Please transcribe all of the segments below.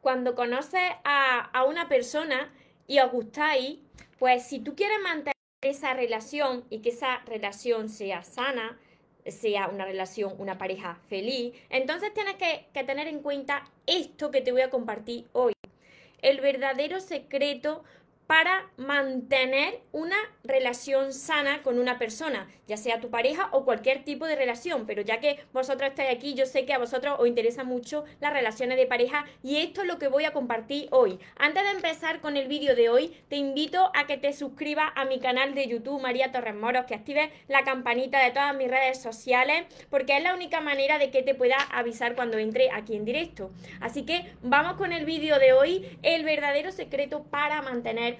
cuando conoces a, a una persona y os gustáis, pues si tú quieres mantener esa relación y que esa relación sea sana, sea una relación, una pareja feliz, entonces tienes que, que, tener en cuenta esto que te voy a compartir hoy. El verdadero secreto para mantener una relación sana con una persona, ya sea tu pareja o cualquier tipo de relación. Pero ya que vosotros estáis aquí, yo sé que a vosotros os interesan mucho las relaciones de pareja y esto es lo que voy a compartir hoy. Antes de empezar con el vídeo de hoy, te invito a que te suscribas a mi canal de YouTube María Torres Moros, que actives la campanita de todas mis redes sociales, porque es la única manera de que te pueda avisar cuando entre aquí en directo. Así que vamos con el vídeo de hoy, el verdadero secreto para mantener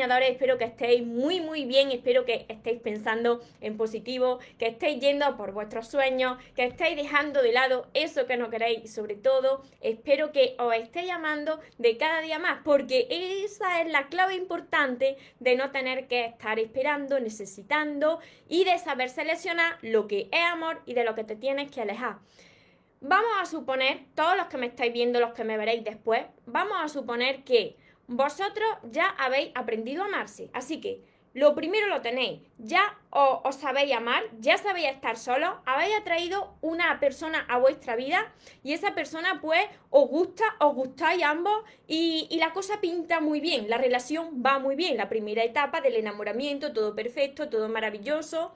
Espero que estéis muy muy bien, espero que estéis pensando en positivo, que estéis yendo por vuestros sueños, que estéis dejando de lado eso que no queréis y sobre todo espero que os estéis amando de cada día más, porque esa es la clave importante de no tener que estar esperando, necesitando y de saber seleccionar lo que es amor y de lo que te tienes que alejar. Vamos a suponer, todos los que me estáis viendo, los que me veréis después, vamos a suponer que vosotros ya habéis aprendido a amarse. Así que lo primero lo tenéis, ya os, os sabéis amar, ya sabéis estar solos, habéis atraído una persona a vuestra vida y esa persona pues os gusta, os gustáis ambos y, y la cosa pinta muy bien, la relación va muy bien, la primera etapa del enamoramiento, todo perfecto, todo maravilloso,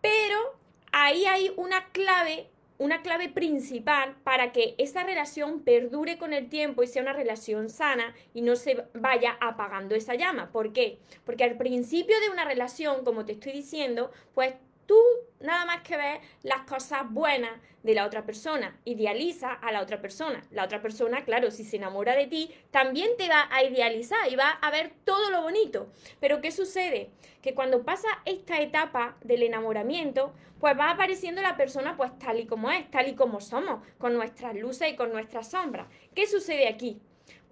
pero ahí hay una clave una clave principal para que esa relación perdure con el tiempo y sea una relación sana y no se vaya apagando esa llama. ¿Por qué? Porque al principio de una relación, como te estoy diciendo, pues tú nada más que ves las cosas buenas de la otra persona, idealiza a la otra persona. La otra persona, claro, si se enamora de ti, también te va a idealizar y va a ver todo lo bonito. Pero ¿qué sucede? Que cuando pasa esta etapa del enamoramiento, pues va apareciendo la persona pues tal y como es, tal y como somos, con nuestras luces y con nuestras sombras. ¿Qué sucede aquí?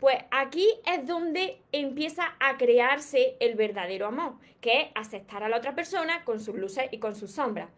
Pues aquí es donde empieza a crearse el verdadero amor, que es aceptar a la otra persona con sus luces y con sus sombras.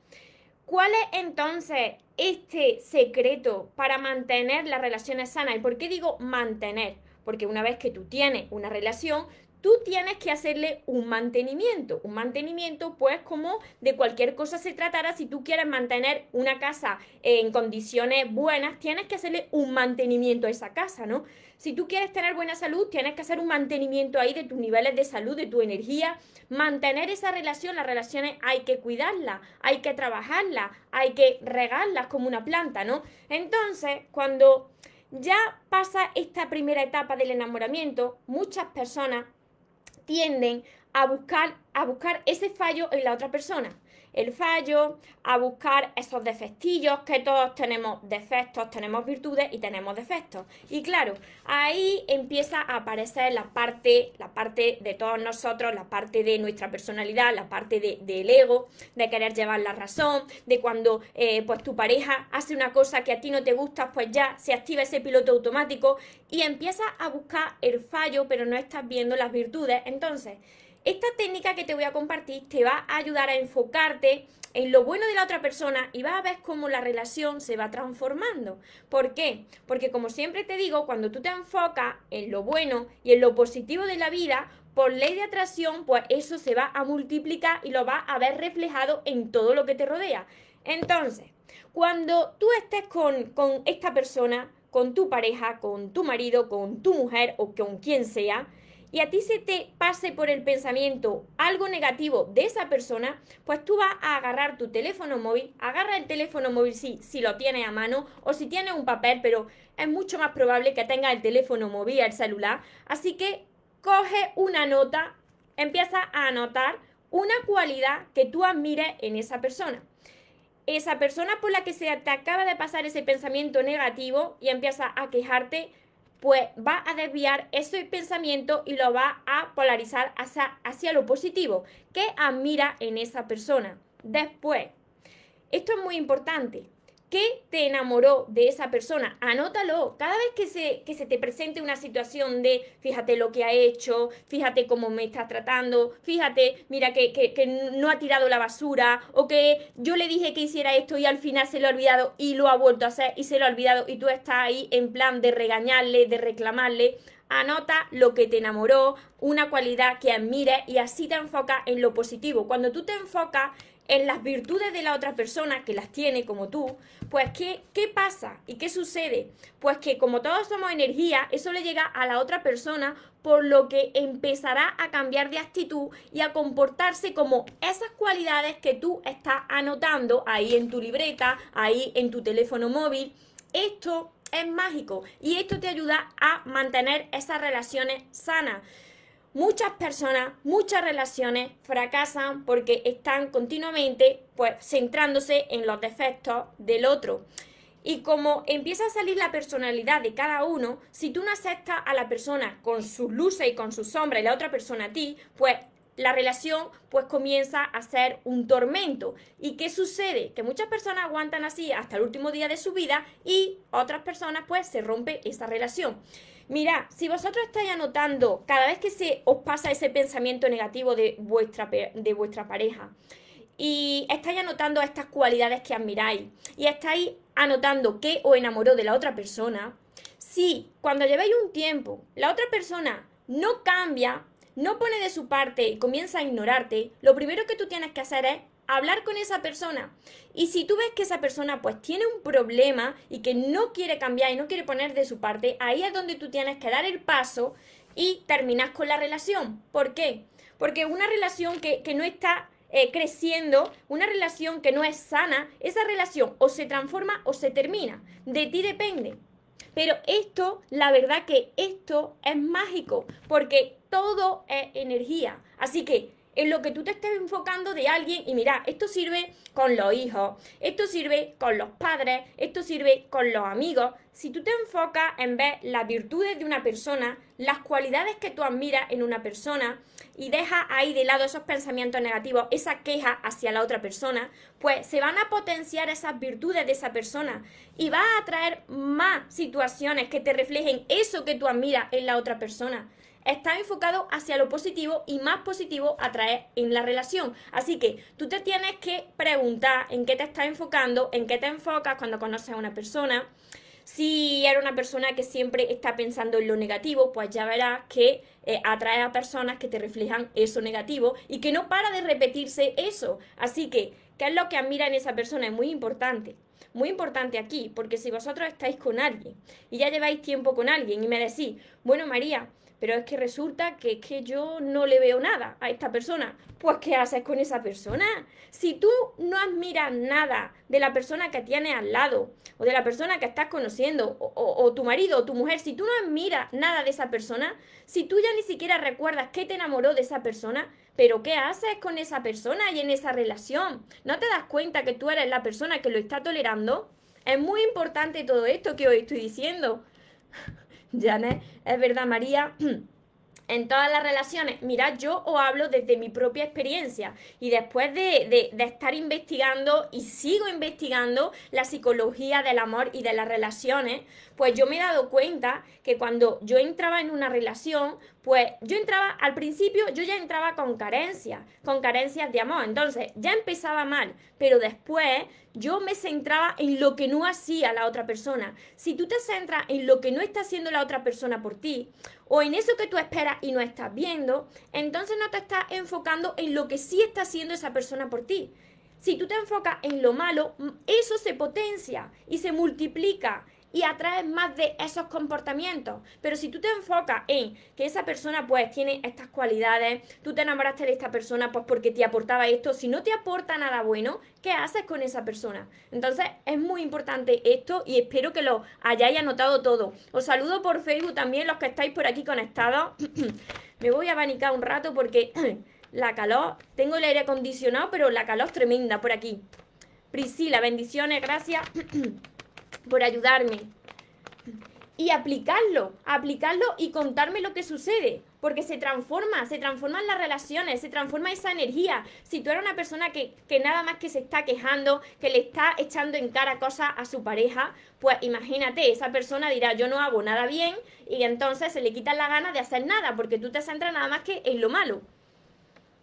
¿Cuál es entonces este secreto para mantener las relaciones sanas? ¿Y por qué digo mantener? Porque una vez que tú tienes una relación, tú tienes que hacerle un mantenimiento. Un mantenimiento, pues, como de cualquier cosa se tratara, si tú quieres mantener una casa en condiciones buenas, tienes que hacerle un mantenimiento a esa casa, ¿no? Si tú quieres tener buena salud, tienes que hacer un mantenimiento ahí de tus niveles de salud, de tu energía. Mantener esa relación, las relaciones hay que cuidarlas, hay que trabajarlas, hay que regarlas como una planta, ¿no? Entonces, cuando ya pasa esta primera etapa del enamoramiento, muchas personas tienden a buscar, a buscar ese fallo en la otra persona el fallo, a buscar esos defectillos, que todos tenemos defectos, tenemos virtudes y tenemos defectos. Y claro, ahí empieza a aparecer la parte, la parte de todos nosotros, la parte de nuestra personalidad, la parte del ego, de querer llevar la razón, de cuando eh, pues tu pareja hace una cosa que a ti no te gusta, pues ya se activa ese piloto automático y empiezas a buscar el fallo, pero no estás viendo las virtudes. Entonces, esta técnica que te voy a compartir te va a ayudar a enfocarte en lo bueno de la otra persona y vas a ver cómo la relación se va transformando. ¿Por qué? Porque como siempre te digo, cuando tú te enfocas en lo bueno y en lo positivo de la vida, por ley de atracción, pues eso se va a multiplicar y lo vas a ver reflejado en todo lo que te rodea. Entonces, cuando tú estés con, con esta persona, con tu pareja, con tu marido, con tu mujer o con quien sea, y a ti se te pase por el pensamiento algo negativo de esa persona, pues tú vas a agarrar tu teléfono móvil, agarra el teléfono móvil si, si lo tienes a mano o si tienes un papel, pero es mucho más probable que tengas el teléfono móvil, el celular. Así que coge una nota, empieza a anotar una cualidad que tú admires en esa persona. Esa persona por la que se te acaba de pasar ese pensamiento negativo y empieza a quejarte, pues va a desviar ese pensamiento y lo va a polarizar hacia, hacia lo positivo que admira en esa persona. Después, esto es muy importante. ¿Qué te enamoró de esa persona? Anótalo. Cada vez que se, que se te presente una situación de fíjate lo que ha hecho, fíjate cómo me está tratando, fíjate, mira que, que, no ha tirado la basura, o que yo le dije que hiciera esto y al final se lo ha olvidado y lo ha vuelto a hacer y se lo ha olvidado y tú estás ahí en plan de regañarle, de reclamarle. Anota lo que te enamoró, una cualidad que admires y así te enfocas en lo positivo. Cuando tú te enfocas en las virtudes de la otra persona, que las tiene como tú, pues ¿qué, ¿qué pasa? ¿Y qué sucede? Pues que como todos somos energía, eso le llega a la otra persona, por lo que empezará a cambiar de actitud y a comportarse como esas cualidades que tú estás anotando ahí en tu libreta, ahí en tu teléfono móvil. Esto es mágico y esto te ayuda a mantener esas relaciones sanas muchas personas, muchas relaciones fracasan porque están continuamente pues centrándose en los defectos del otro. Y como empieza a salir la personalidad de cada uno, si tú no aceptas a la persona con sus luces y con sus sombras y la otra persona a ti, pues la relación pues comienza a ser un tormento. ¿Y qué sucede? Que muchas personas aguantan así hasta el último día de su vida y otras personas pues se rompe esa relación. Mira, si vosotros estáis anotando cada vez que se os pasa ese pensamiento negativo de vuestra, de vuestra pareja y estáis anotando estas cualidades que admiráis y estáis anotando qué os enamoró de la otra persona, si cuando lleváis un tiempo la otra persona no cambia, no pone de su parte y comienza a ignorarte, lo primero que tú tienes que hacer es hablar con esa persona. Y si tú ves que esa persona pues tiene un problema y que no quiere cambiar y no quiere poner de su parte, ahí es donde tú tienes que dar el paso y terminas con la relación. ¿Por qué? Porque una relación que, no está eh, creciendo, una relación que no es sana, esa relación o se transforma o se termina. De ti depende. Pero esto, la verdad que esto es mágico, porque todo es energía. Así que en lo que tú te estés enfocando de alguien y mira, esto sirve con los hijos, esto sirve con los padres, esto sirve con los amigos. Si tú te enfocas en ver las virtudes de una persona, las cualidades que tú admiras en una persona y dejas ahí de lado esos pensamientos negativos, esa queja hacia la otra persona, pues se van a potenciar esas virtudes de esa persona y va a atraer más situaciones que te reflejen eso que tú admiras en la otra persona está enfocado hacia lo positivo y más positivo atraer en la relación. Así que tú te tienes que preguntar en qué te estás enfocando, en qué te enfocas cuando conoces a una persona. Si eres una persona que siempre está pensando en lo negativo, pues ya verás que eh, atrae a personas que te reflejan eso negativo y que no para de repetirse eso. Así que, ¿qué es lo que admira en esa persona? Es muy importante. Muy importante aquí, porque si vosotros estáis con alguien y ya lleváis tiempo con alguien y me decís, bueno María, pero es que resulta que es que yo no le veo nada a esta persona. Pues, ¿qué haces con esa persona? Si tú no admiras nada de la persona que tienes al lado, o de la persona que estás conociendo, o, tu marido o tu mujer, si tú no admiras nada de esa persona, si tú ya ni siquiera recuerdas qué te enamoró de esa persona, pero ¿qué haces con esa persona y en esa relación? ¿No te das cuenta que tú eres la persona que lo está tolerando? Es muy importante todo esto que hoy estoy diciendo. Janet, es verdad, María. en todas las relaciones, mira, yo os hablo desde mi propia experiencia y después de, de, estar investigando y sigo investigando la psicología del amor y de las relaciones, pues yo me he dado cuenta que cuando yo entraba en una relación, pues yo entraba, al principio yo ya entraba con carencias, con carencias de amor, entonces ya empezaba mal, pero después yo me centraba en lo que no hacía la otra persona. Si tú te centras en lo que no está haciendo la otra persona por ti, o en eso que tú esperas y no estás viendo, entonces no te estás enfocando en lo que sí está haciendo esa persona por ti. Si tú te enfocas en lo malo, eso se potencia y se multiplica y atraes más de esos comportamientos. Pero si tú te enfocas en que esa persona pues tiene estas cualidades, tú te enamoraste de esta persona pues porque te aportaba esto, si no te aporta nada bueno, ¿qué haces con esa persona? Entonces es muy importante esto y espero que lo hayáis anotado todo. Os saludo por Facebook también los que estáis por aquí conectados. Me voy a abanicar un rato porque la calor, tengo el aire acondicionado, pero la calor es tremenda por aquí. Priscila, bendiciones, gracias. por ayudarme. y aplicarlo, aplicarlo y contarme lo que sucede, porque se transforma, se transforman las relaciones, se transforma esa energía. Si tú eres una persona que, que, nada más que se está quejando, que le está echando en cara cosas a su pareja, pues imagínate, esa persona dirá yo no hago nada bien y entonces se le quita la gana de hacer nada, porque tú te centras nada más que en lo malo.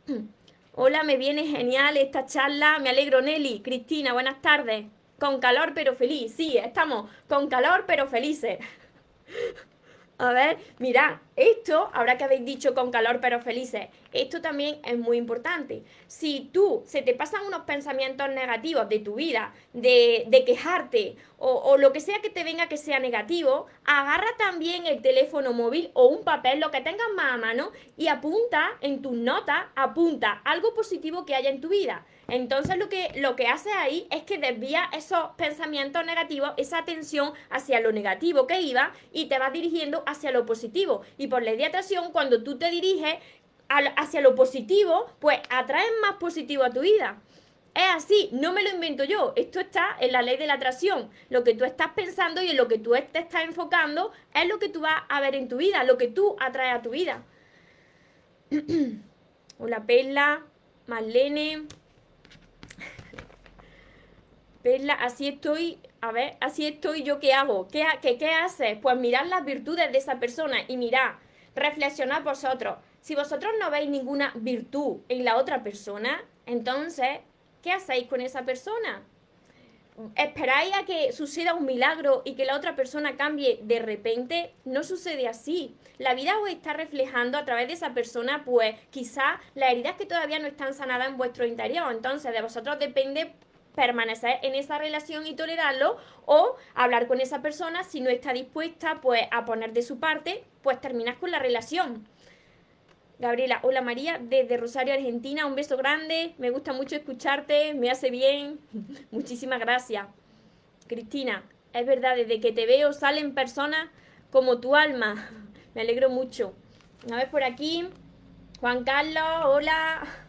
Hola, me viene genial esta charla, me alegro Nelly, Cristina, buenas tardes. Con calor pero feliz, sí, estamos con calor pero felices. A ver, mira, esto, ahora que habéis dicho con calor pero felices, esto también es muy importante. Si tú se te pasan unos pensamientos negativos de tu vida, de, quejarte o, lo que sea que te venga que sea negativo, agarra también el teléfono móvil o un papel, lo que tengas más a mano, y apunta en tus notas, apunta algo positivo que haya en tu vida. Entonces lo que, lo que hace ahí es que desvía esos pensamientos negativos, esa atención hacia lo negativo que iba y te vas dirigiendo hacia lo positivo. Por ley de atracción, cuando tú te diriges hacia lo positivo, pues atraes más positivo a tu vida. Es así, no me lo invento yo, esto está en la ley de la atracción. Lo que tú estás pensando y en lo que tú te estás enfocando es lo que tú vas a ver en tu vida, lo que tú atraes a tu vida. Hola Perla, Marlene. Perla, así estoy, a ver, así estoy yo, ¿qué hago? ¿Qué, qué, qué haces? Pues mirar las virtudes de esa persona y mirad, reflexionad vosotros. Si vosotros no veis ninguna virtud en la otra persona, entonces, ¿qué hacéis con esa persona? ¿Esperáis a que suceda un milagro y que la otra persona cambie de repente? No sucede así. La vida os está reflejando a través de esa persona, pues quizá las heridas que todavía no están sanadas en vuestro interior. Entonces, de vosotros depende permanecer en esa relación y tolerarlo o hablar con esa persona si no está dispuesta pues a poner de su parte pues terminas con la relación Gabriela, hola María, desde Rosario, Argentina, un beso grande, me gusta mucho escucharte, me hace bien, muchísimas gracias. Cristina, es verdad, desde que te veo salen personas como tu alma, me alegro mucho. A ver por aquí, Juan Carlos, hola.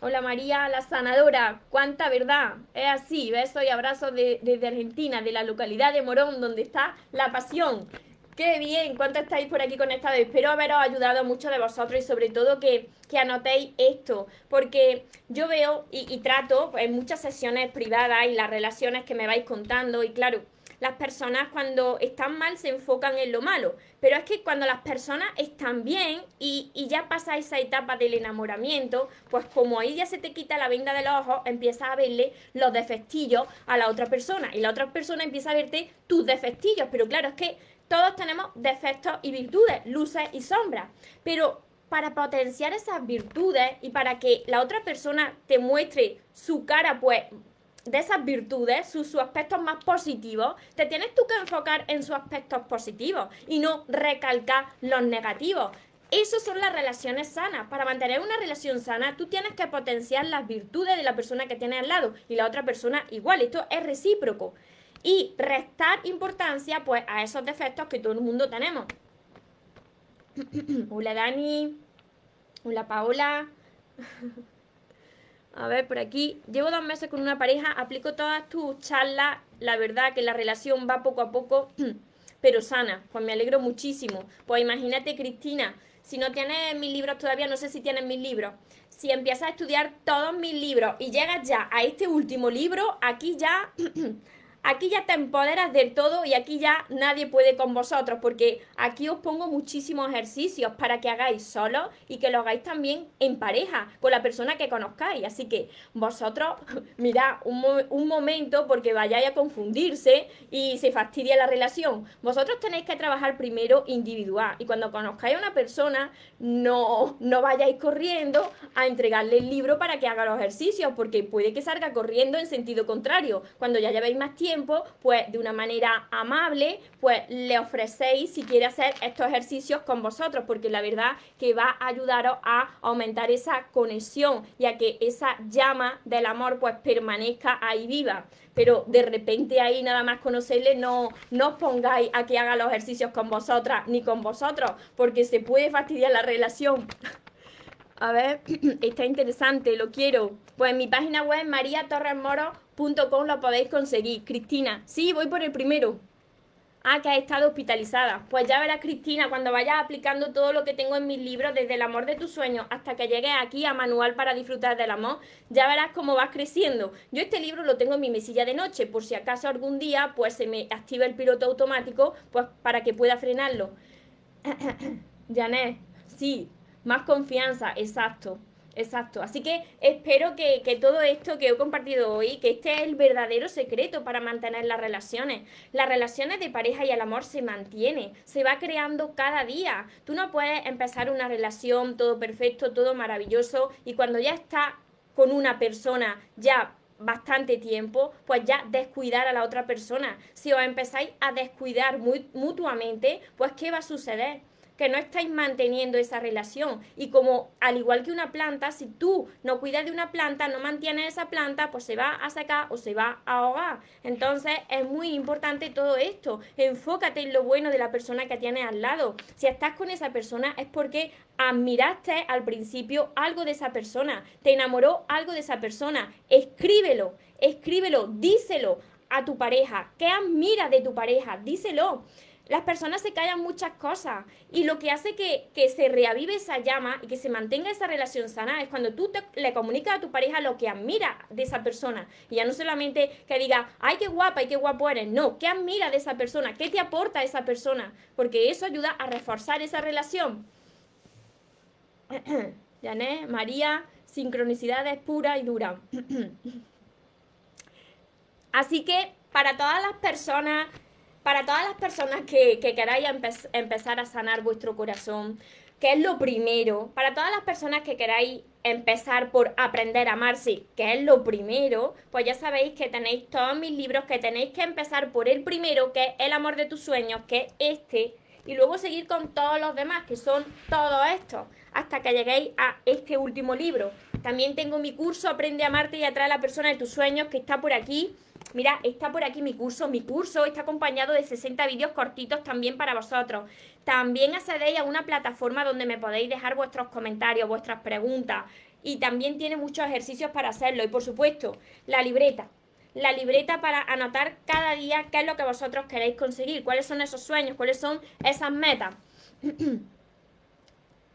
Hola María, la sanadora, cuánta verdad. Es así, besos y abrazos desde Argentina, de la localidad de Morón, donde está la pasión. Qué bien, ¿cuánto estáis por aquí conectados? Espero haberos ayudado a muchos de vosotros y sobre todo que, que anotéis esto, porque yo veo y, y trato en muchas sesiones privadas y las relaciones que me vais contando y claro, las personas cuando están mal se enfocan en lo malo, pero es que cuando las personas están bien y, y, ya pasa esa etapa del enamoramiento, pues como ahí ya se te quita la venda de los ojos, empiezas a verle los defectillos a la otra persona. Y la otra persona empieza a verte tus defectillos, pero claro, es que todos tenemos defectos y virtudes, luces y sombras, pero para potenciar esas virtudes y para que la otra persona te muestre su cara, pues de esas virtudes, sus, aspectos más positivos, te tienes tú que enfocar en sus aspectos positivos y no recalcar los negativos. Esas son las relaciones sanas. Para mantener una relación sana, tú tienes que potenciar las virtudes de la persona que tienes al lado y la otra persona igual. Esto es recíproco y restar importancia pues a esos defectos que todo el mundo tenemos. Hola Dani, hola Paola. A ver, por aquí, llevo dos meses con una pareja, aplico todas tus charlas, la verdad que la relación va poco a poco, pero sana, pues me alegro muchísimo. Pues imagínate Cristina, si no tienes mis libros todavía, no sé si tienes mis libros, si empiezas a estudiar todos mis libros y llegas ya a este último libro, aquí ya aquí ya te empoderas del todo y aquí ya nadie puede con vosotros, porque aquí os pongo muchísimos ejercicios para que hagáis solo y que lo hagáis también en pareja, con la persona que conozcáis. Así que vosotros, mirad un, un momento porque vayáis a confundirse y se fastidia la relación. Vosotros tenéis que trabajar primero individual y cuando conozcáis a una persona, no, no vayáis corriendo a entregarle el libro para que haga los ejercicios, porque puede que salga corriendo en sentido contrario. Cuando ya llevéis más tiempo, pues de una manera amable, pues le ofrecéis si quiere hacer estos ejercicios con vosotros, porque la verdad que va a ayudaros a aumentar esa conexión y a que esa llama del amor pues permanezca ahí viva. Pero de repente ahí nada más conocerle, no, no os pongáis a que haga los ejercicios con vosotras ni con vosotros, porque se puede fastidiar la relación. A ver, está interesante, lo quiero. Pues mi página web, María Torres Moro com lo podéis conseguir. Cristina, sí, voy por el primero. Ah, que has estado hospitalizada. Pues ya verás, Cristina, cuando vayas aplicando todo lo que tengo en mis libros, desde el amor de tus sueños hasta que llegues aquí a Manual para disfrutar del amor, ya verás cómo vas creciendo. Yo este libro lo tengo en mi mesilla de noche, por si acaso algún día pues se me activa el piloto automático, pues para que pueda frenarlo. Janet, sí, más confianza, exacto. Exacto. Así que espero que, todo esto que he compartido hoy, que este es el verdadero secreto para mantener las relaciones. Las relaciones de pareja y el amor se mantiene, se va creando cada día. Tú no puedes empezar una relación todo perfecto, todo maravilloso y cuando ya estás con una persona ya bastante tiempo, pues ya descuidar a la otra persona. Si os empezáis a descuidar mutuamente, pues ¿qué va a suceder? Que no estáis manteniendo esa relación. Y como al igual que una planta, si tú no cuidas de una planta, no mantienes esa planta, pues se va a secar o se va a ahogar. Entonces es muy importante todo esto. Enfócate en lo bueno de la persona que tienes al lado. Si estás con esa persona es porque admiraste al principio algo de esa persona, te enamoró algo de esa persona. Escríbelo, escríbelo, díselo a tu pareja. ¿Qué admira de tu pareja? Díselo las personas se callan muchas cosas y lo que hace que, se reavive esa llama y que se mantenga esa relación sana es cuando tú le comunicas a tu pareja lo que admira de esa persona. Y ya no solamente que diga, ay, qué guapa y qué guapo eres. No, ¿qué admira de esa persona? ¿Qué te aporta esa persona? Porque eso ayuda a reforzar esa relación. Janet, María, sincronicidad es pura y dura. Así que para todas las personas para todas las personas que, queráis empezar a sanar vuestro corazón, que es lo primero, para todas las personas que queráis empezar por aprender a amarse, que es lo primero, pues ya sabéis que tenéis todos mis libros, que tenéis que empezar por el primero, que es el amor de tus sueños, que es este, y luego seguir con todos los demás, que son todos estos, hasta que lleguéis a este último libro. También tengo mi curso Aprende a amarte y atrae a la persona de tus sueños, que está por aquí Mira, está por aquí mi curso. Mi curso está acompañado de 60 vídeos cortitos también para vosotros. También accedéis a una plataforma donde me podéis dejar vuestros comentarios, vuestras preguntas. Y también tiene muchos ejercicios para hacerlo. Y por supuesto, la libreta. La libreta para anotar cada día qué es lo que vosotros queréis conseguir, cuáles son esos sueños, cuáles son esas metas.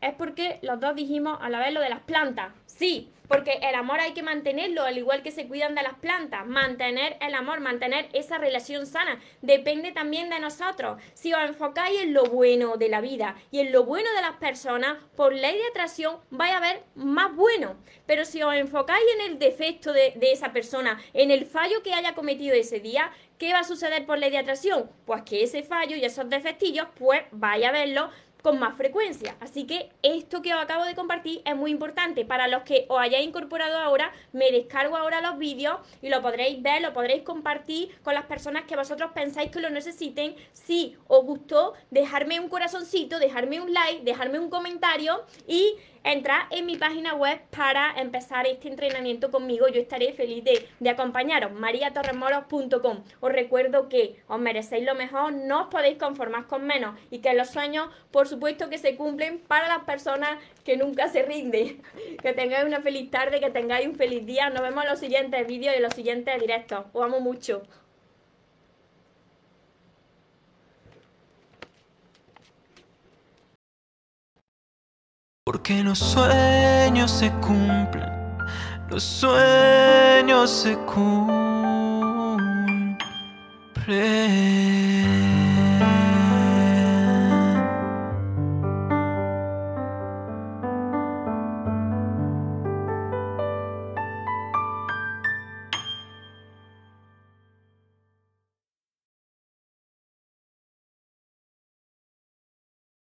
es porque los dos dijimos a la vez lo de las plantas. Sí, porque el amor hay que mantenerlo, al igual que se cuidan de las plantas. Mantener el amor, mantener esa relación sana, depende también de nosotros. Si os enfocáis en lo bueno de la vida y en lo bueno de las personas, por ley de atracción vais a ver más bueno. Pero si os enfocáis en el defecto de, esa persona, en el fallo que haya cometido ese día, ¿qué va a suceder por ley de atracción? Pues que ese fallo y esos defectillos, pues vaya a verlo con más frecuencia. Así que esto que os acabo de compartir es muy importante. Para los que os hayáis incorporado ahora, me descargo ahora los vídeos y lo podréis ver, lo podréis compartir con las personas que vosotros pensáis que lo necesiten. Si os gustó, dejarme un corazoncito, dejarme un like, dejarme un comentario y entrad en mi página web para empezar este entrenamiento conmigo. Yo estaré feliz de, de acompañaros, mariatorremoros.com. Os recuerdo que os merecéis lo mejor, no os podéis conformar con menos y que los sueños, por supuesto, que se cumplen para las personas que nunca se rinden. Que tengáis una feliz tarde, que tengáis un feliz día. Nos vemos en los siguientes vídeos y en los siguientes directos. Os amo mucho. Porque los sueños se cumplen, los sueños se cumplen.